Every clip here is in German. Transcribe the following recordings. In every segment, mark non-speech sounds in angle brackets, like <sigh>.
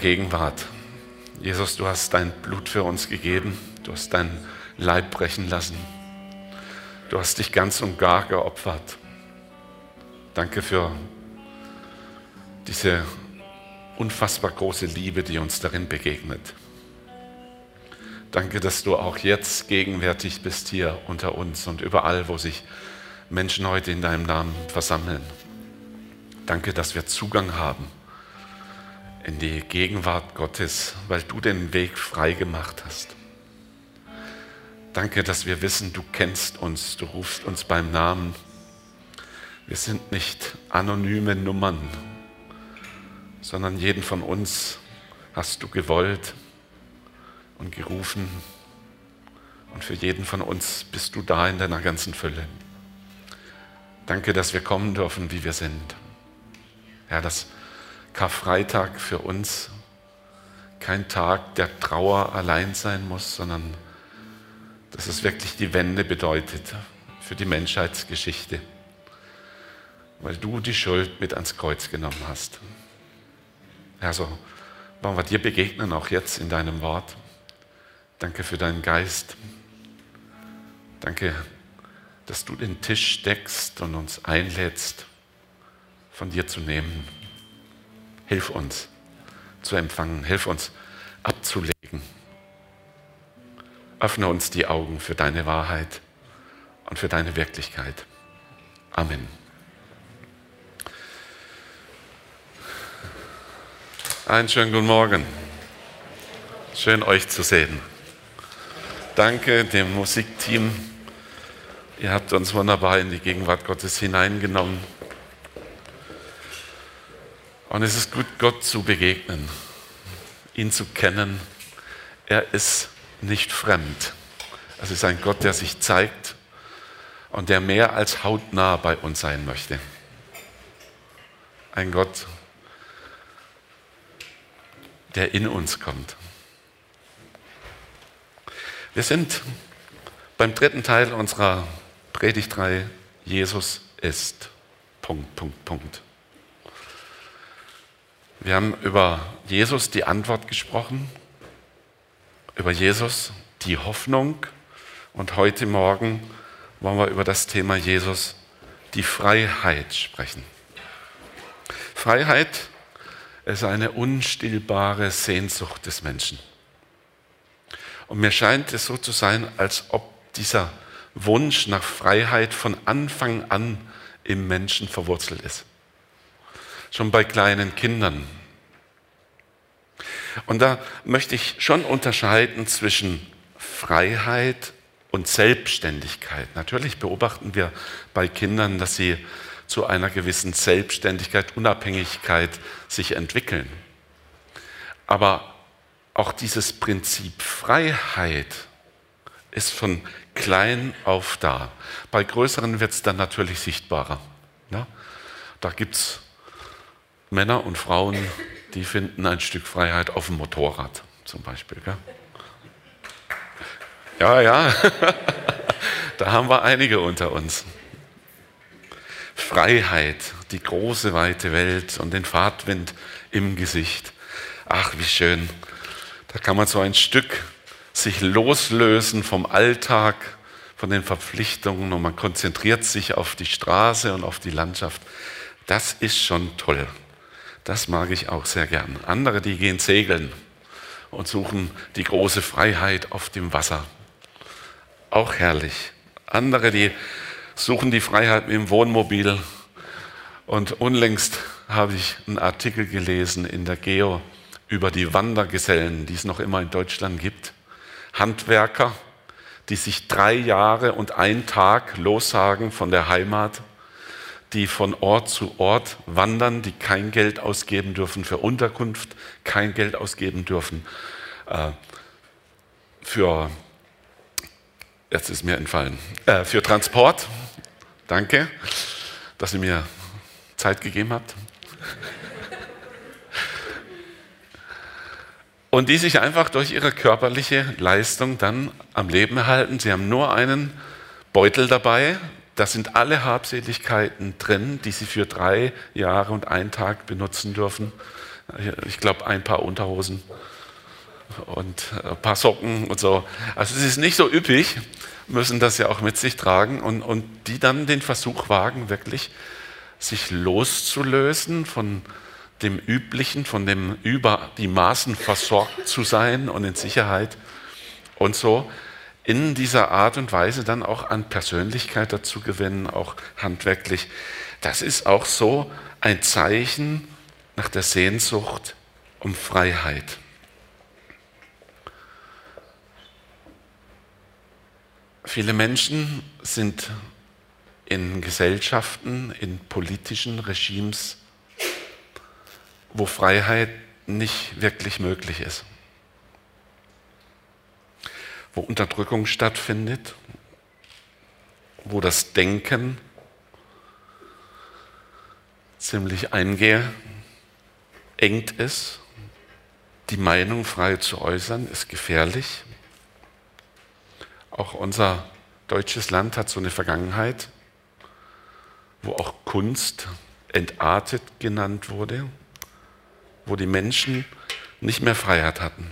Gegenwart. Jesus, du hast dein Blut für uns gegeben, du hast dein Leib brechen lassen, du hast dich ganz und gar geopfert. Danke für diese unfassbar große Liebe, die uns darin begegnet. Danke, dass du auch jetzt gegenwärtig bist hier unter uns und überall, wo sich Menschen heute in deinem Namen versammeln. Danke, dass wir Zugang haben in die Gegenwart Gottes, weil du den Weg frei gemacht hast. Danke, dass wir wissen, du kennst uns, du rufst uns beim Namen. Wir sind nicht anonyme Nummern, sondern jeden von uns hast du gewollt und gerufen. Und für jeden von uns bist du da in deiner ganzen Fülle. Danke, dass wir kommen dürfen, wie wir sind. Ja, dass Karfreitag für uns kein Tag der Trauer allein sein muss, sondern dass es wirklich die Wende bedeutet für die Menschheitsgeschichte, weil du die Schuld mit ans Kreuz genommen hast. Also wollen wir dir begegnen, auch jetzt in deinem Wort. Danke für deinen Geist. Danke, dass du den Tisch deckst und uns einlädst, von dir zu nehmen. Hilf uns zu empfangen, hilf uns abzulegen. Öffne uns die Augen für deine Wahrheit und für deine Wirklichkeit. Amen. Einen schönen guten Morgen. Schön euch zu sehen. Danke dem Musikteam. Ihr habt uns wunderbar in die Gegenwart Gottes hineingenommen. Und es ist gut, Gott zu begegnen, ihn zu kennen. Er ist nicht fremd. Es ist ein Gott, der sich zeigt und der mehr als hautnah bei uns sein möchte. Ein Gott, der in uns kommt. Wir sind beim dritten Teil unserer Predigtreihe Jesus ist. Punkt, Punkt, Punkt. Wir haben über Jesus die Antwort gesprochen, über Jesus die Hoffnung und heute Morgen wollen wir über das Thema Jesus die Freiheit sprechen. Freiheit ist eine unstillbare Sehnsucht des Menschen. Und mir scheint es so zu sein, als ob dieser Wunsch nach Freiheit von Anfang an im Menschen verwurzelt ist schon bei kleinen Kindern. Und da möchte ich schon unterscheiden zwischen Freiheit und Selbstständigkeit. Natürlich beobachten wir bei Kindern, dass sie zu einer gewissen Selbstständigkeit, Unabhängigkeit sich entwickeln. Aber auch dieses Prinzip Freiheit ist von klein auf da. Bei größeren wird es dann natürlich sichtbarer. Ja? Da gibt es Männer und Frauen, die finden ein Stück Freiheit auf dem Motorrad zum Beispiel. Gell? Ja, ja, <laughs> da haben wir einige unter uns. Freiheit, die große, weite Welt und den Fahrtwind im Gesicht. Ach, wie schön. Da kann man so ein Stück sich loslösen vom Alltag, von den Verpflichtungen und man konzentriert sich auf die Straße und auf die Landschaft. Das ist schon toll. Das mag ich auch sehr gern. Andere, die gehen segeln und suchen die große Freiheit auf dem Wasser. Auch herrlich. Andere, die suchen die Freiheit dem Wohnmobil. Und unlängst habe ich einen Artikel gelesen in der Geo über die Wandergesellen, die es noch immer in Deutschland gibt. Handwerker, die sich drei Jahre und einen Tag lossagen von der Heimat die von Ort zu Ort wandern, die kein Geld ausgeben dürfen für Unterkunft, kein Geld ausgeben dürfen äh, für, jetzt ist mir entfallen, äh, für Transport. Danke, dass ihr mir Zeit gegeben habt. Und die sich einfach durch ihre körperliche Leistung dann am Leben erhalten. Sie haben nur einen Beutel dabei, da sind alle Habseligkeiten drin, die Sie für drei Jahre und einen Tag benutzen dürfen. Ich glaube, ein paar Unterhosen und ein paar Socken und so. Also es ist nicht so üppig, müssen das ja auch mit sich tragen und, und die dann den Versuch wagen, wirklich sich loszulösen von dem Üblichen, von dem über die Maßen versorgt zu sein und in Sicherheit und so in dieser Art und Weise dann auch an Persönlichkeit dazu gewinnen, auch handwerklich. Das ist auch so ein Zeichen nach der Sehnsucht um Freiheit. Viele Menschen sind in Gesellschaften, in politischen Regimes, wo Freiheit nicht wirklich möglich ist, wo Unterdrückung stattfindet, wo das Denken ziemlich eingeengt ist, die Meinung frei zu äußern, ist gefährlich. Auch unser deutsches Land hat so eine Vergangenheit, wo auch Kunst entartet genannt wurde, wo die Menschen nicht mehr Freiheit hatten,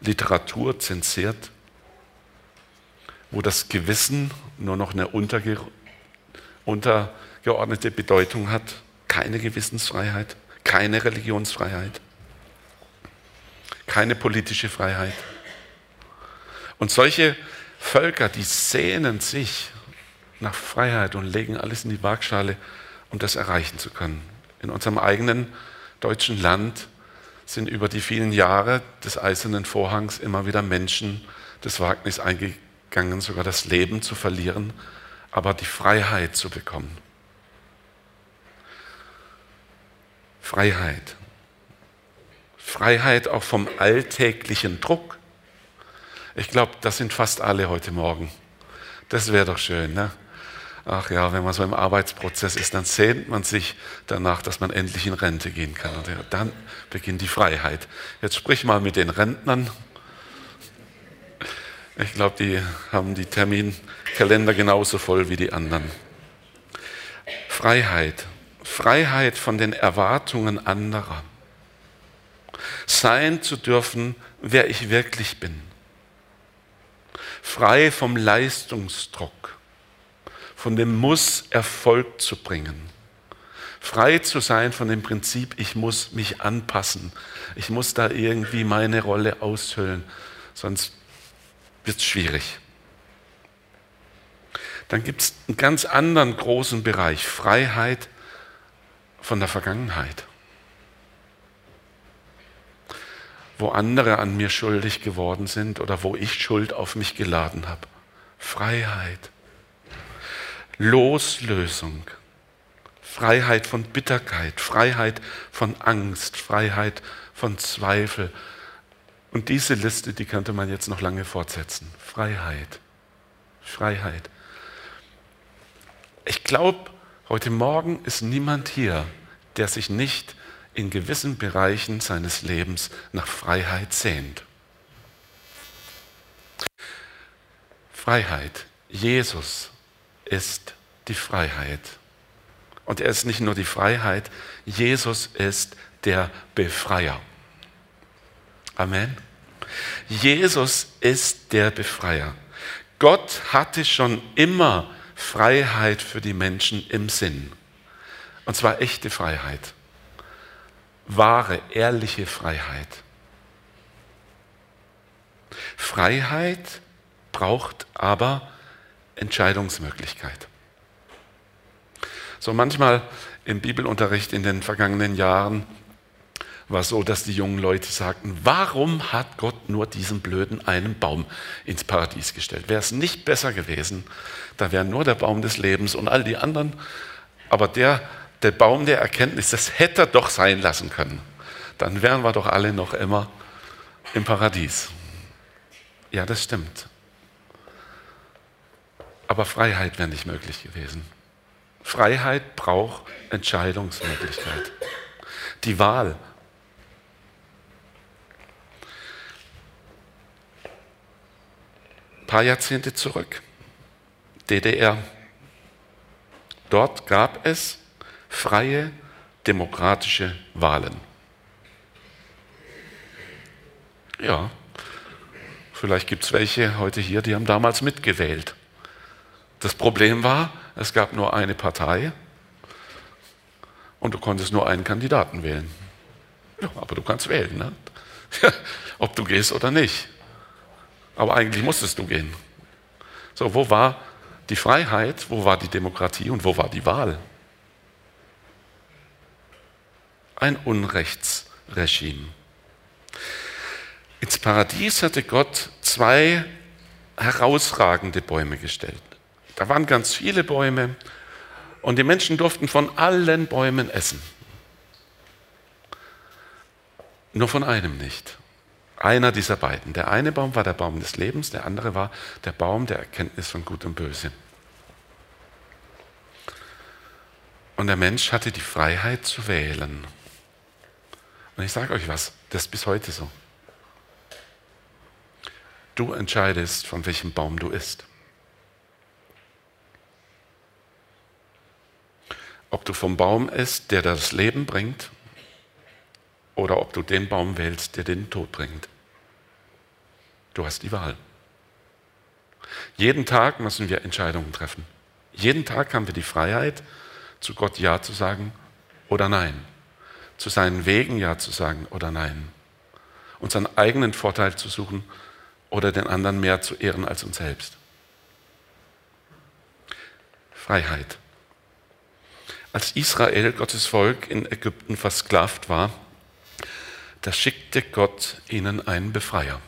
Literatur zensiert, wo das Gewissen nur noch eine unterge untergeordnete Bedeutung hat, keine Gewissensfreiheit, keine Religionsfreiheit, keine politische Freiheit. Und solche Völker, die sehnen sich nach Freiheit und legen alles in die Waagschale, um das erreichen zu können. In unserem eigenen deutschen Land sind über die vielen Jahre des eisernen Vorhangs immer wieder Menschen das Wagnis eingegangen, sogar das Leben zu verlieren, aber die Freiheit zu bekommen. Freiheit. Freiheit auch vom alltäglichen Druck, ich glaube, das sind fast alle heute Morgen. Das wäre doch schön. Ne? Ach ja, wenn man so im Arbeitsprozess ist, dann sehnt man sich danach, dass man endlich in Rente gehen kann. Und dann beginnt die Freiheit. Jetzt sprich mal mit den Rentnern. Ich glaube, die haben die Terminkalender genauso voll wie die anderen. Freiheit. Freiheit von den Erwartungen anderer. Sein zu dürfen, wer ich wirklich bin frei vom Leistungsdruck, von dem Muss, Erfolg zu bringen. Frei zu sein von dem Prinzip, ich muss mich anpassen, ich muss da irgendwie meine Rolle aushöhlen, sonst wird es schwierig. Dann gibt es einen ganz anderen großen Bereich, Freiheit von der Vergangenheit. wo andere an mir schuldig geworden sind oder wo ich Schuld auf mich geladen habe. Freiheit. Loslösung. Freiheit von Bitterkeit, Freiheit von Angst, Freiheit von Zweifel. Und diese Liste, die könnte man jetzt noch lange fortsetzen. Freiheit. Freiheit. Ich glaube, heute Morgen ist niemand hier, der sich nicht in gewissen Bereichen seines Lebens nach Freiheit sehnt. Freiheit. Jesus ist die Freiheit. Und er ist nicht nur die Freiheit, Jesus ist der Befreier. Amen. Jesus ist der Befreier. Gott hatte schon immer Freiheit für die Menschen im Sinn. Und zwar echte Freiheit wahre, ehrliche Freiheit. Freiheit braucht aber Entscheidungsmöglichkeit. So manchmal im Bibelunterricht in den vergangenen Jahren war so, dass die jungen Leute sagten, warum hat Gott nur diesen blöden einen Baum ins Paradies gestellt? Wäre es nicht besser gewesen, da wäre nur der Baum des Lebens und all die anderen, aber der der Baum der Erkenntnis, das hätte er doch sein lassen können. Dann wären wir doch alle noch immer im Paradies. Ja, das stimmt. Aber Freiheit wäre nicht möglich gewesen. Freiheit braucht Entscheidungsmöglichkeit. Die Wahl. Ein paar Jahrzehnte zurück, DDR. Dort gab es freie demokratische Wahlen. Ja, vielleicht gibt es welche heute hier, die haben damals mitgewählt. Das Problem war, es gab nur eine Partei und du konntest nur einen Kandidaten wählen. Ja, aber du kannst wählen, ne? <laughs> ob du gehst oder nicht. Aber eigentlich musstest du gehen. So, wo war die Freiheit, wo war die Demokratie und wo war die Wahl? Ein Unrechtsregime. Ins Paradies hatte Gott zwei herausragende Bäume gestellt. Da waren ganz viele Bäume und die Menschen durften von allen Bäumen essen. Nur von einem nicht. Einer dieser beiden. Der eine Baum war der Baum des Lebens, der andere war der Baum der Erkenntnis von Gut und Böse. Und der Mensch hatte die Freiheit zu wählen. Und ich sage euch was, das ist bis heute so. Du entscheidest, von welchem Baum du isst. Ob du vom Baum isst, der das Leben bringt, oder ob du den Baum wählst, der den Tod bringt. Du hast die Wahl. Jeden Tag müssen wir Entscheidungen treffen. Jeden Tag haben wir die Freiheit, zu Gott Ja zu sagen oder Nein. Zu seinen Wegen Ja zu sagen oder Nein. Unseren eigenen Vorteil zu suchen oder den anderen mehr zu ehren als uns selbst. Freiheit. Als Israel, Gottes Volk, in Ägypten versklavt war, da schickte Gott ihnen einen Befreier.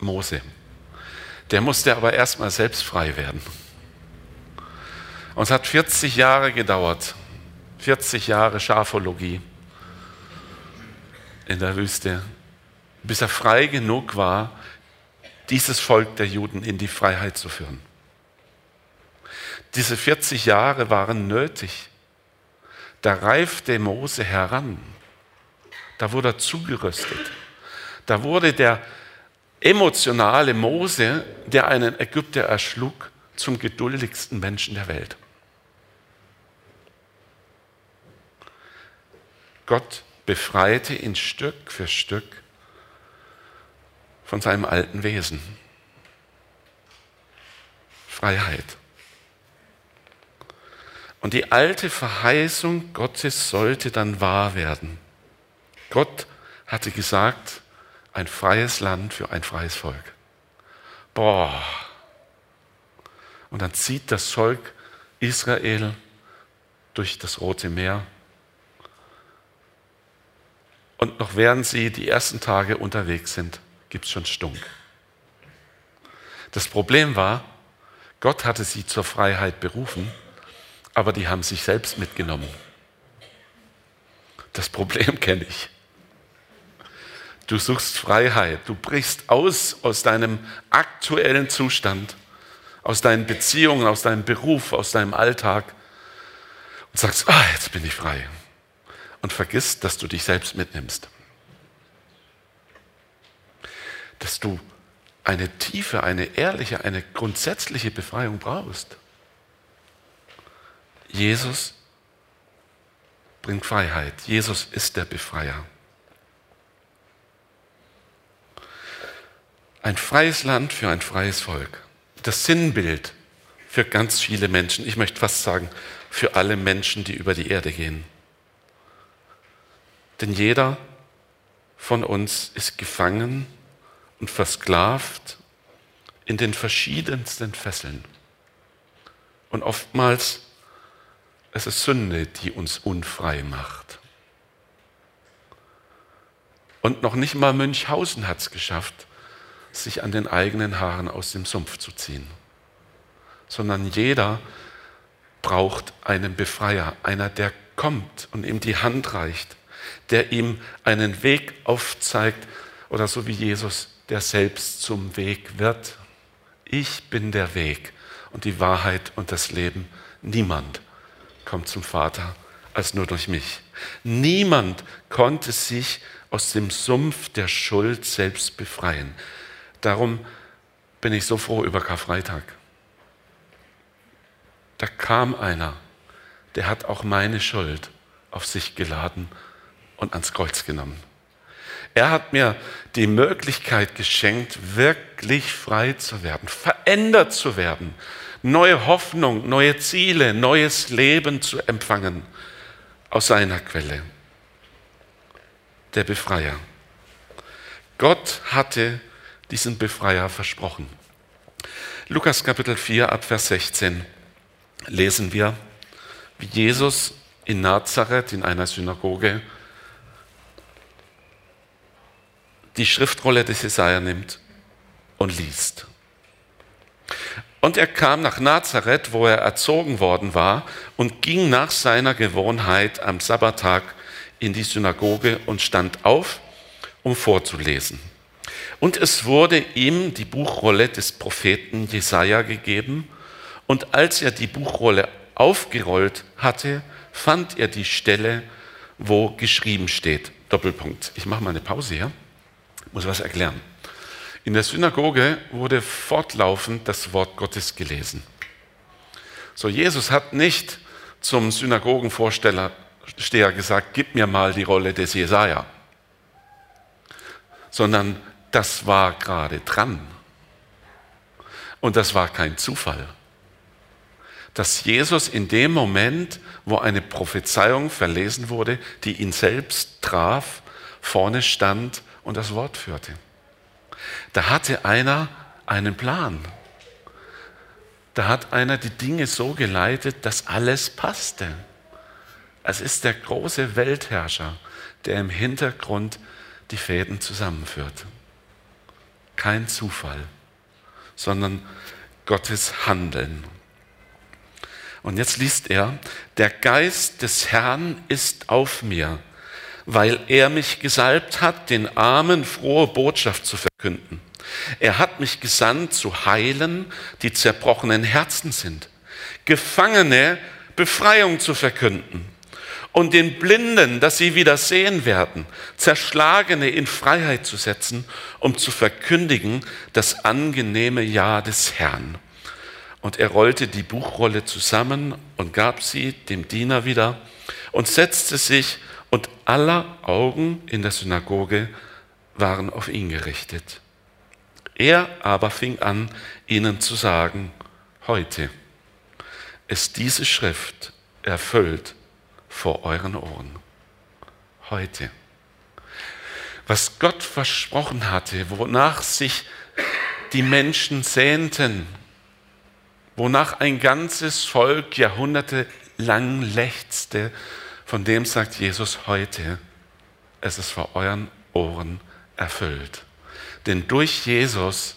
Mose. Der musste aber erstmal selbst frei werden. Und es hat 40 Jahre gedauert, 40 Jahre Schafologie in der Wüste, bis er frei genug war, dieses Volk der Juden in die Freiheit zu führen. Diese 40 Jahre waren nötig. Da reifte Mose heran. Da wurde er zugerüstet. Da wurde der emotionale Mose, der einen Ägypter erschlug, zum geduldigsten Menschen der Welt. Gott befreite ihn Stück für Stück von seinem alten Wesen. Freiheit. Und die alte Verheißung Gottes sollte dann wahr werden. Gott hatte gesagt, ein freies Land für ein freies Volk. Boah. Und dann zieht das Volk Israel durch das Rote Meer. Und noch während sie die ersten Tage unterwegs sind, gibt es schon Stunk. Das Problem war, Gott hatte sie zur Freiheit berufen, aber die haben sich selbst mitgenommen. Das Problem <laughs> kenne ich. Du suchst Freiheit. Du brichst aus aus deinem aktuellen Zustand, aus deinen Beziehungen, aus deinem Beruf, aus deinem Alltag und sagst, ah, jetzt bin ich frei. Und vergisst, dass du dich selbst mitnimmst. Dass du eine tiefe, eine ehrliche, eine grundsätzliche Befreiung brauchst. Jesus bringt Freiheit. Jesus ist der Befreier. Ein freies Land für ein freies Volk. Das Sinnbild für ganz viele Menschen. Ich möchte fast sagen, für alle Menschen, die über die Erde gehen. Denn jeder von uns ist gefangen und versklavt in den verschiedensten Fesseln. Und oftmals es ist Sünde, die uns unfrei macht. Und noch nicht mal Münchhausen hat es geschafft, sich an den eigenen Haaren aus dem Sumpf zu ziehen, sondern jeder braucht einen Befreier, einer, der kommt und ihm die Hand reicht, der ihm einen Weg aufzeigt oder so wie Jesus, der selbst zum Weg wird. Ich bin der Weg und die Wahrheit und das Leben. Niemand kommt zum Vater als nur durch mich. Niemand konnte sich aus dem Sumpf der Schuld selbst befreien. Darum bin ich so froh über Karfreitag. Da kam einer, der hat auch meine Schuld auf sich geladen und ans Kreuz genommen. Er hat mir die Möglichkeit geschenkt, wirklich frei zu werden, verändert zu werden, neue Hoffnung, neue Ziele, neues Leben zu empfangen aus seiner Quelle. Der Befreier. Gott hatte diesen Befreier versprochen. Lukas Kapitel 4 ab Vers 16 lesen wir, wie Jesus in Nazareth in einer Synagoge die Schriftrolle des Jesaja nimmt und liest. Und er kam nach Nazareth, wo er erzogen worden war, und ging nach seiner Gewohnheit am Sabbattag in die Synagoge und stand auf, um vorzulesen. Und es wurde ihm die Buchrolle des Propheten Jesaja gegeben. Und als er die Buchrolle aufgerollt hatte, fand er die Stelle, wo geschrieben steht. Doppelpunkt. Ich mache mal eine Pause hier. Muss was erklären. In der Synagoge wurde fortlaufend das Wort Gottes gelesen. So, Jesus hat nicht zum Synagogenvorsteher gesagt, gib mir mal die Rolle des Jesaja, sondern das war gerade dran. Und das war kein Zufall. Dass Jesus in dem Moment, wo eine Prophezeiung verlesen wurde, die ihn selbst traf, vorne stand und das Wort führte. Da hatte einer einen Plan. Da hat einer die Dinge so geleitet, dass alles passte. Es ist der große Weltherrscher, der im Hintergrund die Fäden zusammenführt kein Zufall, sondern Gottes Handeln. Und jetzt liest er, der Geist des Herrn ist auf mir, weil er mich gesalbt hat, den Armen frohe Botschaft zu verkünden. Er hat mich gesandt zu heilen, die zerbrochenen Herzen sind, Gefangene Befreiung zu verkünden und den Blinden, dass sie wieder sehen werden, Zerschlagene in Freiheit zu setzen, um zu verkündigen das angenehme Ja des Herrn. Und er rollte die Buchrolle zusammen und gab sie dem Diener wieder und setzte sich, und aller Augen in der Synagoge waren auf ihn gerichtet. Er aber fing an, ihnen zu sagen, heute ist diese Schrift erfüllt vor euren Ohren. Heute. Was Gott versprochen hatte, wonach sich die Menschen sehnten, wonach ein ganzes Volk jahrhundertelang lechzte, von dem sagt Jesus heute, es ist vor euren Ohren erfüllt. Denn durch Jesus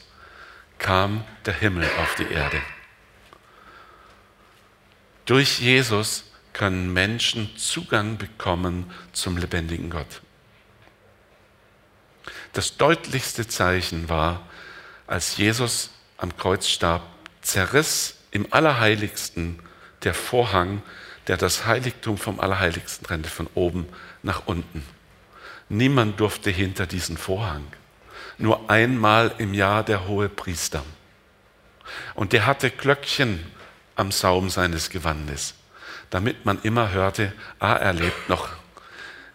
kam der Himmel auf die Erde. Durch Jesus können Menschen Zugang bekommen zum lebendigen Gott. Das deutlichste Zeichen war, als Jesus am Kreuz starb, zerriss im Allerheiligsten der Vorhang, der das Heiligtum vom Allerheiligsten trennte, von oben nach unten. Niemand durfte hinter diesen Vorhang. Nur einmal im Jahr der hohe Priester. Und der hatte Glöckchen am Saum seines Gewandes damit man immer hörte, ah, er lebt noch,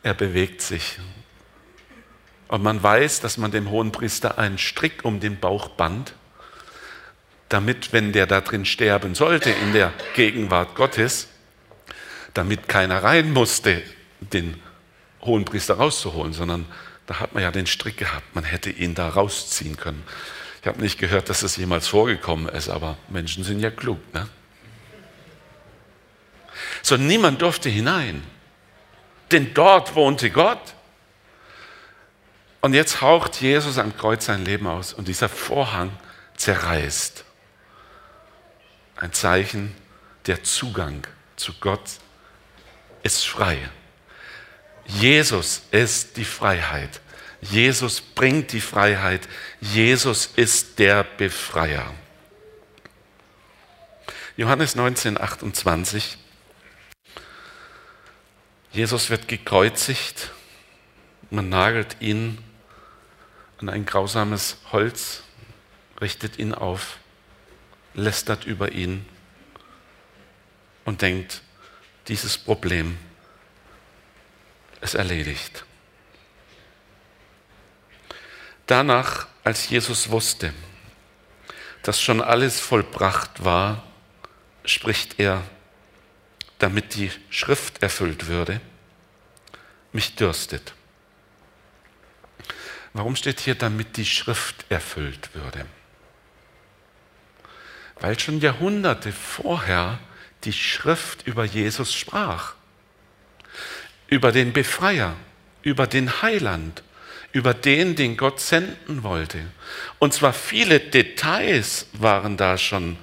er bewegt sich. Und man weiß, dass man dem hohen Priester einen Strick um den Bauch band, damit, wenn der da drin sterben sollte in der Gegenwart Gottes, damit keiner rein musste, den hohen Priester rauszuholen, sondern da hat man ja den Strick gehabt, man hätte ihn da rausziehen können. Ich habe nicht gehört, dass es jemals vorgekommen ist, aber Menschen sind ja klug. Ne? Sondern niemand durfte hinein. Denn dort wohnte Gott. Und jetzt haucht Jesus am Kreuz sein Leben aus und dieser Vorhang zerreißt. Ein Zeichen, der Zugang zu Gott ist frei. Jesus ist die Freiheit. Jesus bringt die Freiheit. Jesus ist der Befreier. Johannes 19, 28. Jesus wird gekreuzigt, man nagelt ihn an ein grausames Holz, richtet ihn auf, lästert über ihn und denkt, dieses Problem ist erledigt. Danach, als Jesus wusste, dass schon alles vollbracht war, spricht er, damit die Schrift erfüllt würde, mich dürstet. Warum steht hier, damit die Schrift erfüllt würde? Weil schon Jahrhunderte vorher die Schrift über Jesus sprach, über den Befreier, über den Heiland, über den, den Gott senden wollte. Und zwar viele Details waren da schon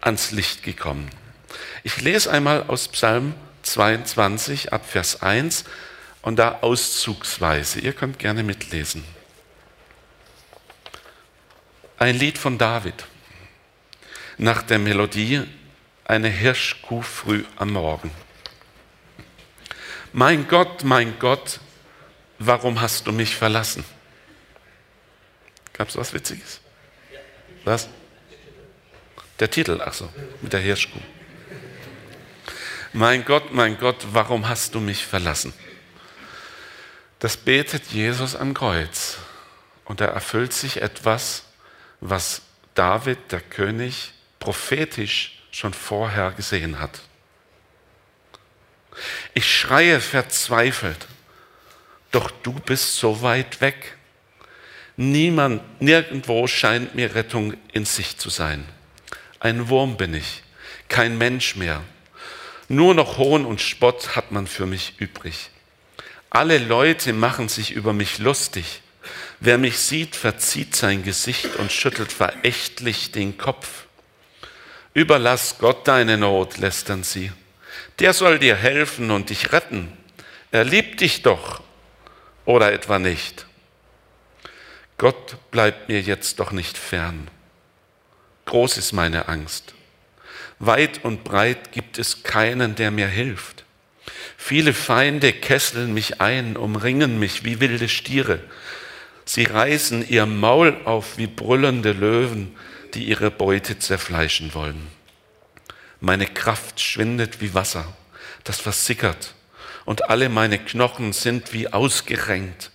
ans Licht gekommen. Ich lese einmal aus Psalm 22 ab Vers 1 und da auszugsweise. Ihr könnt gerne mitlesen. Ein Lied von David. Nach der Melodie eine Hirschkuh früh am Morgen. Mein Gott, mein Gott, warum hast du mich verlassen? Gab es was Witziges? Was? Der Titel, ach so, mit der Hirschkuh. Mein Gott, mein Gott, warum hast du mich verlassen? Das betet Jesus am Kreuz und da erfüllt sich etwas, was David, der König, prophetisch schon vorher gesehen hat. Ich schreie verzweifelt, doch du bist so weit weg. Niemand, nirgendwo scheint mir Rettung in sich zu sein. Ein Wurm bin ich, kein Mensch mehr. Nur noch Hohn und Spott hat man für mich übrig. Alle Leute machen sich über mich lustig. Wer mich sieht, verzieht sein Gesicht und schüttelt verächtlich den Kopf. Überlass Gott deine Not, lästern sie. Der soll dir helfen und dich retten. Er liebt dich doch oder etwa nicht. Gott bleibt mir jetzt doch nicht fern. Groß ist meine Angst. Weit und breit gibt es keinen, der mir hilft. Viele Feinde kesseln mich ein, umringen mich wie wilde Stiere. Sie reißen ihr Maul auf wie brüllende Löwen, die ihre Beute zerfleischen wollen. Meine Kraft schwindet wie Wasser, das versickert, und alle meine Knochen sind wie ausgerenkt.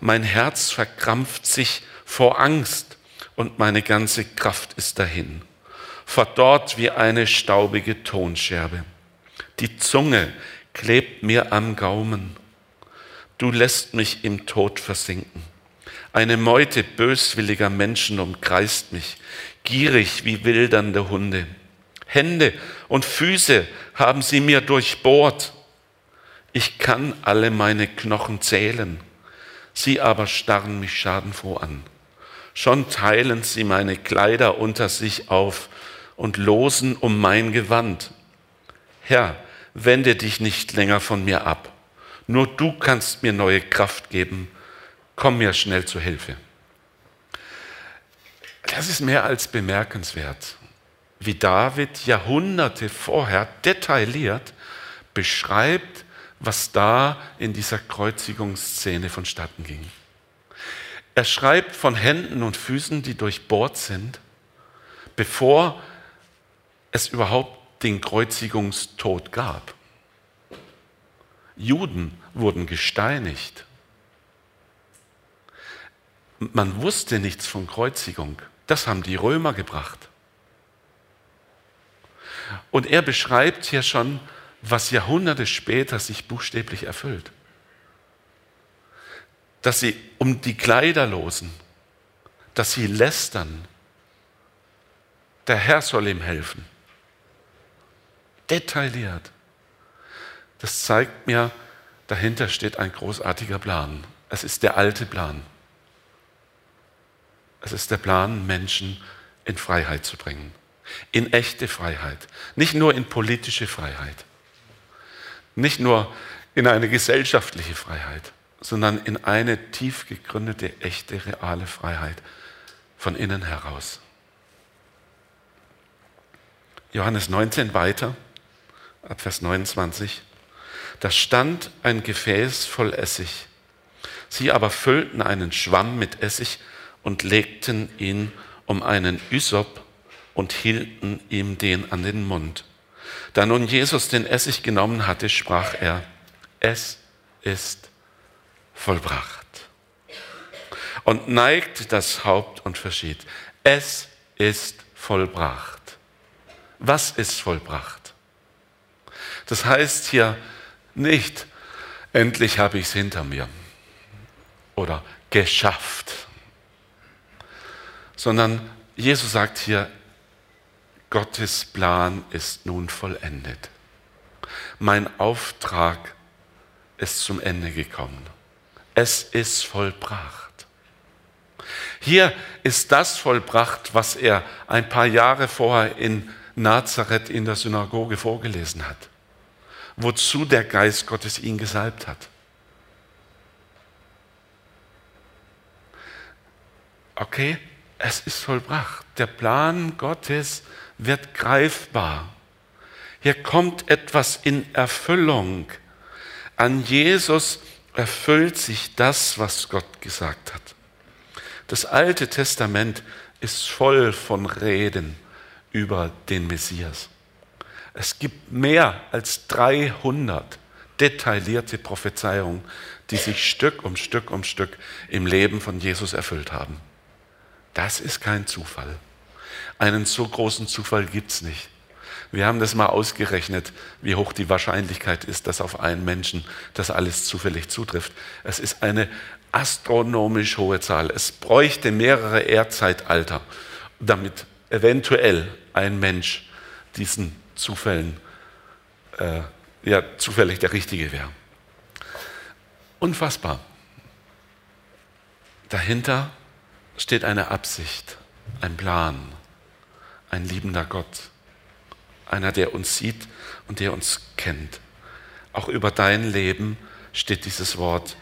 Mein Herz verkrampft sich vor Angst und meine ganze Kraft ist dahin, verdorrt wie eine staubige Tonscherbe. Die Zunge klebt mir am Gaumen. Du lässt mich im Tod versinken. Eine Meute böswilliger Menschen umkreist mich, gierig wie wildernde Hunde. Hände und Füße haben sie mir durchbohrt. Ich kann alle meine Knochen zählen. Sie aber starren mich schadenfroh an. Schon teilen sie meine Kleider unter sich auf und losen um mein Gewand. Herr, wende dich nicht länger von mir ab. Nur du kannst mir neue Kraft geben. Komm mir schnell zu Hilfe. Das ist mehr als bemerkenswert, wie David Jahrhunderte vorher detailliert beschreibt, was da in dieser Kreuzigungsszene vonstatten ging. Er schreibt von Händen und Füßen, die durchbohrt sind, bevor es überhaupt den Kreuzigungstod gab. Juden wurden gesteinigt. Man wusste nichts von Kreuzigung. Das haben die Römer gebracht. Und er beschreibt hier schon, was Jahrhunderte später sich buchstäblich erfüllt. Dass sie um die Kleider losen, dass sie lästern. Der Herr soll ihm helfen. Detailliert. Das zeigt mir, dahinter steht ein großartiger Plan. Es ist der alte Plan. Es ist der Plan, Menschen in Freiheit zu bringen. In echte Freiheit. Nicht nur in politische Freiheit. Nicht nur in eine gesellschaftliche Freiheit, sondern in eine tief gegründete, echte, reale Freiheit von innen heraus. Johannes 19 weiter, ab Vers 29. Da stand ein Gefäß voll Essig. Sie aber füllten einen Schwamm mit Essig und legten ihn um einen Ysop und hielten ihm den an den Mund. Da nun Jesus den Essig genommen hatte, sprach er, es ist vollbracht. und neigt das Haupt und verschied. Es ist vollbracht. Was ist vollbracht? Das heißt hier nicht, endlich habe ich es hinter mir oder geschafft, sondern Jesus sagt hier, Gottes Plan ist nun vollendet. Mein Auftrag ist zum Ende gekommen. Es ist vollbracht. Hier ist das vollbracht, was er ein paar Jahre vorher in Nazareth in der Synagoge vorgelesen hat, wozu der Geist Gottes ihn gesalbt hat. Okay, es ist vollbracht. Der Plan Gottes wird greifbar. Hier kommt etwas in Erfüllung. An Jesus erfüllt sich das, was Gott gesagt hat. Das Alte Testament ist voll von Reden über den Messias. Es gibt mehr als 300 detaillierte Prophezeiungen, die sich Stück um Stück um Stück im Leben von Jesus erfüllt haben. Das ist kein Zufall. Einen so großen Zufall gibt es nicht. Wir haben das mal ausgerechnet, wie hoch die Wahrscheinlichkeit ist, dass auf einen Menschen das alles zufällig zutrifft. Es ist eine astronomisch hohe Zahl. Es bräuchte mehrere Erdzeitalter, damit eventuell ein Mensch diesen Zufällen äh, ja, zufällig der Richtige wäre. Unfassbar. Dahinter steht eine Absicht, ein Plan, ein liebender Gott, einer, der uns sieht und der uns kennt. Auch über dein Leben steht dieses Wort,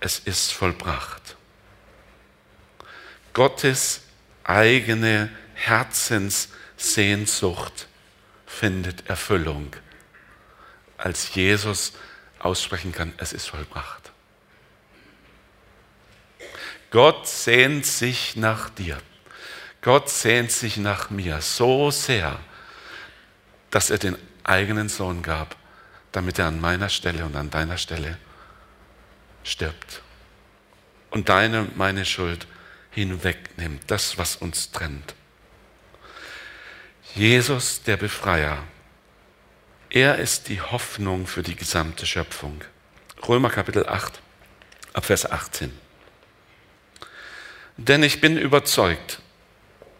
es ist vollbracht. Gottes eigene Herzenssehnsucht findet Erfüllung, als Jesus aussprechen kann, es ist vollbracht. Gott sehnt sich nach dir. Gott sehnt sich nach mir so sehr, dass er den eigenen Sohn gab, damit er an meiner Stelle und an deiner Stelle stirbt und deine, meine Schuld hinwegnimmt, das, was uns trennt. Jesus, der Befreier, er ist die Hoffnung für die gesamte Schöpfung. Römer Kapitel 8, Abvers 18. Denn ich bin überzeugt,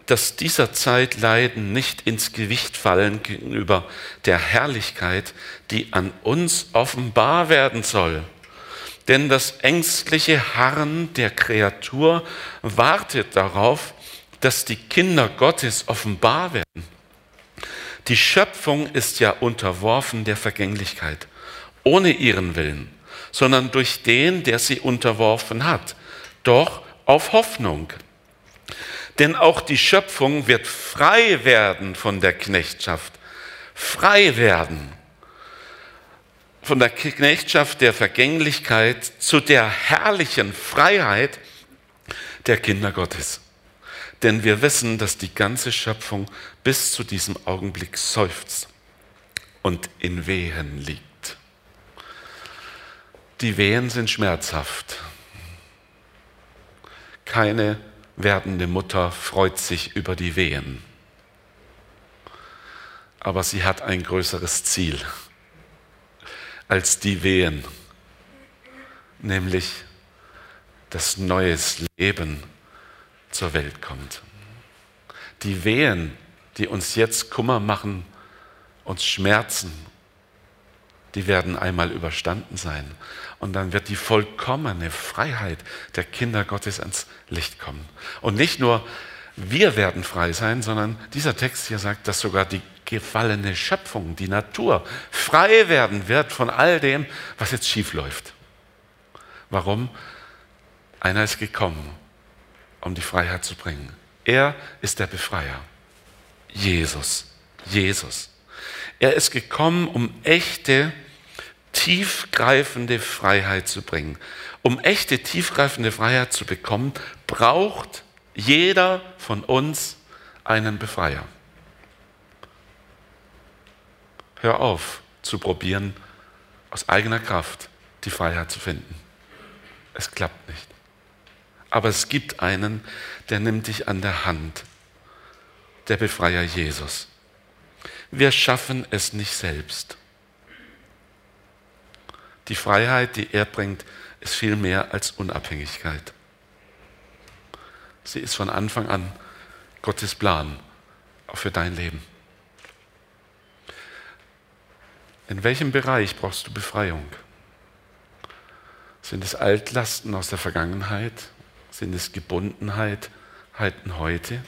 dass dieser Zeit Leiden nicht ins Gewicht fallen gegenüber der Herrlichkeit, die an uns offenbar werden soll. Denn das ängstliche Harren der Kreatur wartet darauf, dass die Kinder Gottes offenbar werden. Die Schöpfung ist ja unterworfen der Vergänglichkeit, ohne ihren Willen, sondern durch den, der sie unterworfen hat. Doch auf Hoffnung. Denn auch die Schöpfung wird frei werden von der Knechtschaft. Frei werden von der Knechtschaft der Vergänglichkeit zu der herrlichen Freiheit der Kinder Gottes. Denn wir wissen, dass die ganze Schöpfung bis zu diesem Augenblick seufzt und in Wehen liegt. Die Wehen sind schmerzhaft. Keine werdende Mutter freut sich über die Wehen. Aber sie hat ein größeres Ziel als die Wehen, nämlich dass neues Leben zur Welt kommt. Die Wehen, die uns jetzt Kummer machen, uns schmerzen, die werden einmal überstanden sein. Und dann wird die vollkommene Freiheit der Kinder Gottes ans Licht kommen. Und nicht nur wir werden frei sein, sondern dieser Text hier sagt, dass sogar die gefallene Schöpfung, die Natur, frei werden wird von all dem, was jetzt schief läuft. Warum? Einer ist gekommen, um die Freiheit zu bringen. Er ist der Befreier. Jesus. Jesus. Er ist gekommen, um echte tiefgreifende Freiheit zu bringen. Um echte tiefgreifende Freiheit zu bekommen, braucht jeder von uns einen Befreier. Hör auf zu probieren, aus eigener Kraft die Freiheit zu finden. Es klappt nicht. Aber es gibt einen, der nimmt dich an der Hand, der Befreier Jesus. Wir schaffen es nicht selbst. Die Freiheit, die er bringt, ist viel mehr als Unabhängigkeit. Sie ist von Anfang an Gottes Plan, auch für dein Leben. In welchem Bereich brauchst du Befreiung? Sind es Altlasten aus der Vergangenheit? Sind es Gebundenheit, halten heute?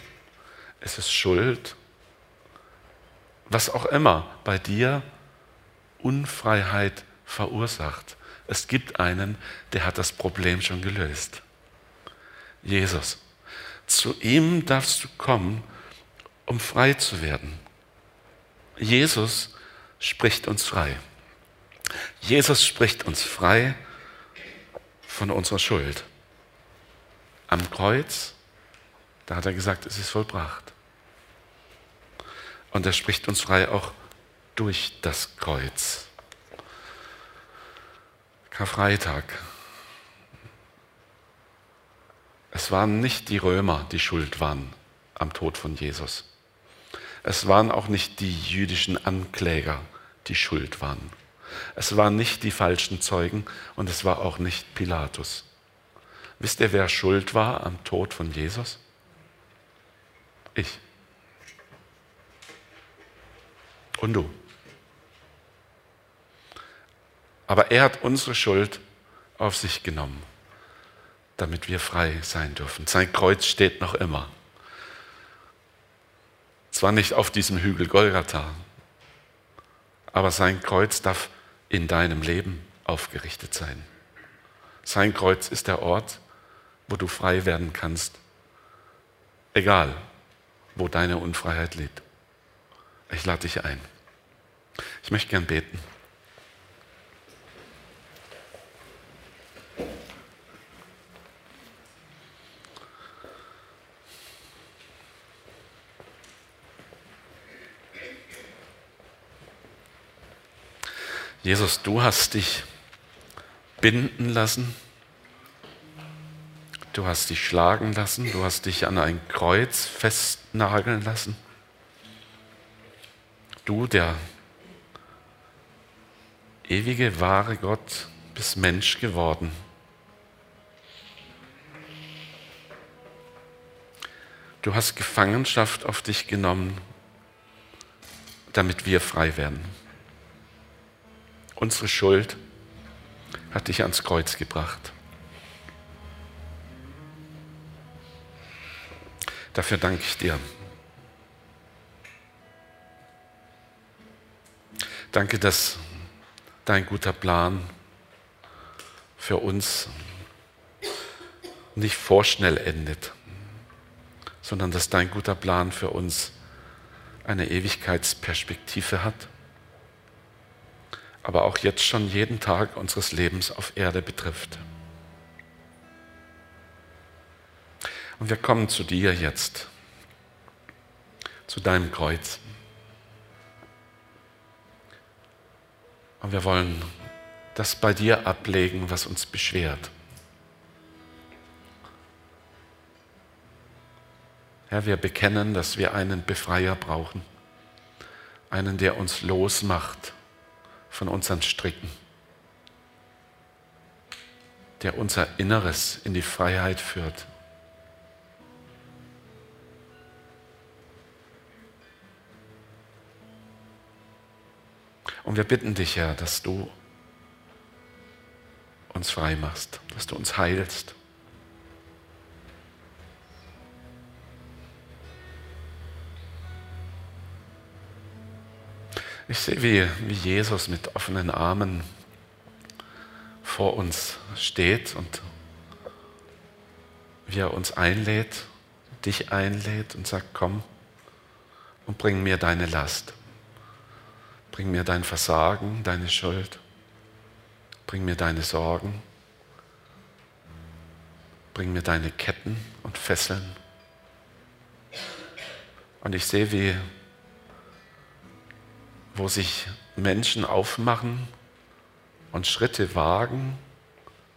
Ist es Schuld? Was auch immer bei dir Unfreiheit verursacht. Es gibt einen, der hat das Problem schon gelöst. Jesus. Zu ihm darfst du kommen, um frei zu werden. Jesus spricht uns frei. Jesus spricht uns frei von unserer Schuld. Am Kreuz, da hat er gesagt, es ist vollbracht. Und er spricht uns frei auch durch das Kreuz. Karfreitag. Es waren nicht die Römer, die schuld waren am Tod von Jesus. Es waren auch nicht die jüdischen Ankläger, die schuld waren. Es waren nicht die falschen Zeugen und es war auch nicht Pilatus. Wisst ihr, wer schuld war am Tod von Jesus? Ich. Und du. Aber er hat unsere Schuld auf sich genommen, damit wir frei sein dürfen. Sein Kreuz steht noch immer. Zwar nicht auf diesem Hügel Golgatha, aber sein Kreuz darf in deinem Leben aufgerichtet sein. Sein Kreuz ist der Ort, wo du frei werden kannst, egal wo deine Unfreiheit liegt. Ich lade dich ein. Ich möchte gern beten. Jesus, du hast dich binden lassen, du hast dich schlagen lassen, du hast dich an ein Kreuz festnageln lassen. Du, der ewige, wahre Gott, bist Mensch geworden. Du hast Gefangenschaft auf dich genommen, damit wir frei werden. Unsere Schuld hat dich ans Kreuz gebracht. Dafür danke ich dir. Danke, dass dein guter Plan für uns nicht vorschnell endet, sondern dass dein guter Plan für uns eine Ewigkeitsperspektive hat aber auch jetzt schon jeden Tag unseres Lebens auf Erde betrifft. Und wir kommen zu dir jetzt, zu deinem Kreuz. Und wir wollen das bei dir ablegen, was uns beschwert. Herr, wir bekennen, dass wir einen Befreier brauchen, einen, der uns losmacht von unseren Stricken, der unser Inneres in die Freiheit führt. Und wir bitten dich, Herr, dass du uns frei machst, dass du uns heilst. Ich sehe, wie, wie Jesus mit offenen Armen vor uns steht und wie er uns einlädt, dich einlädt und sagt, komm und bring mir deine Last. Bring mir dein Versagen, deine Schuld. Bring mir deine Sorgen. Bring mir deine Ketten und Fesseln. Und ich sehe, wie wo sich Menschen aufmachen und Schritte wagen,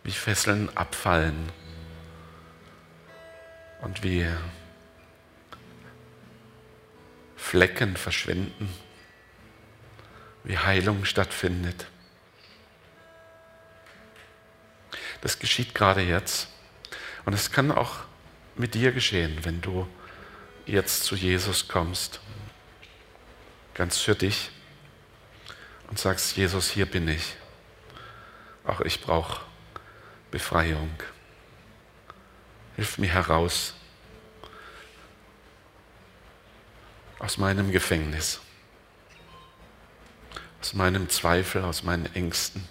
wie Fesseln abfallen und wie Flecken verschwinden, wie Heilung stattfindet. Das geschieht gerade jetzt. Und es kann auch mit dir geschehen, wenn du jetzt zu Jesus kommst, ganz für dich und sagst, Jesus, hier bin ich. Auch ich brauche Befreiung. Hilf mir heraus aus meinem Gefängnis, aus meinem Zweifel, aus meinen Ängsten,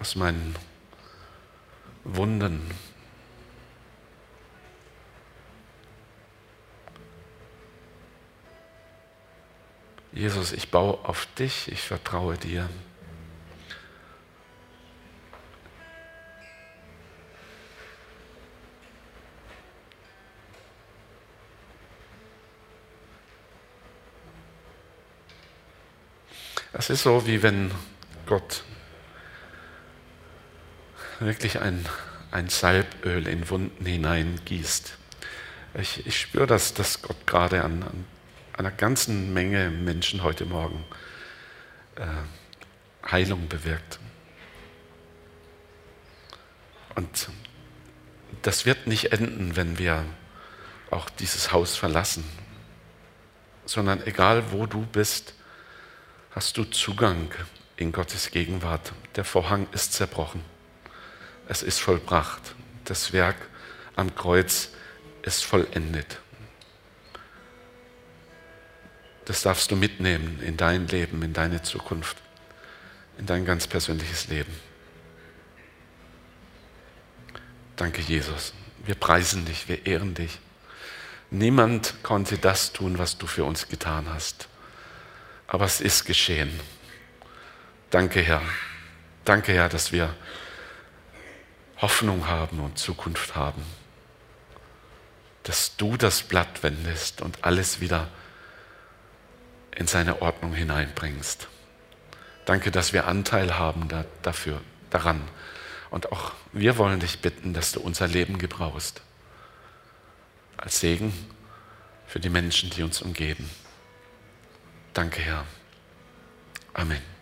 aus meinen Wunden. Jesus, ich baue auf dich, ich vertraue dir. Es ist so, wie wenn Gott wirklich ein, ein Salböl in Wunden hineingießt. Ich, ich spüre, dass, dass Gott gerade an, an einer ganzen Menge Menschen heute Morgen äh, Heilung bewirkt. Und das wird nicht enden, wenn wir auch dieses Haus verlassen, sondern egal wo du bist, hast du Zugang in Gottes Gegenwart. Der Vorhang ist zerbrochen. Es ist vollbracht. Das Werk am Kreuz ist vollendet. Das darfst du mitnehmen in dein Leben, in deine Zukunft, in dein ganz persönliches Leben. Danke, Jesus. Wir preisen dich, wir ehren dich. Niemand konnte das tun, was du für uns getan hast aber es ist geschehen. Danke, Herr. Danke, Herr, dass wir Hoffnung haben und Zukunft haben. Dass du das Blatt wendest und alles wieder in seine Ordnung hineinbringst. Danke, dass wir Anteil haben da, dafür, daran. Und auch wir wollen dich bitten, dass du unser Leben gebrauchst. Als Segen für die Menschen, die uns umgeben. Danke, Herr. Amen.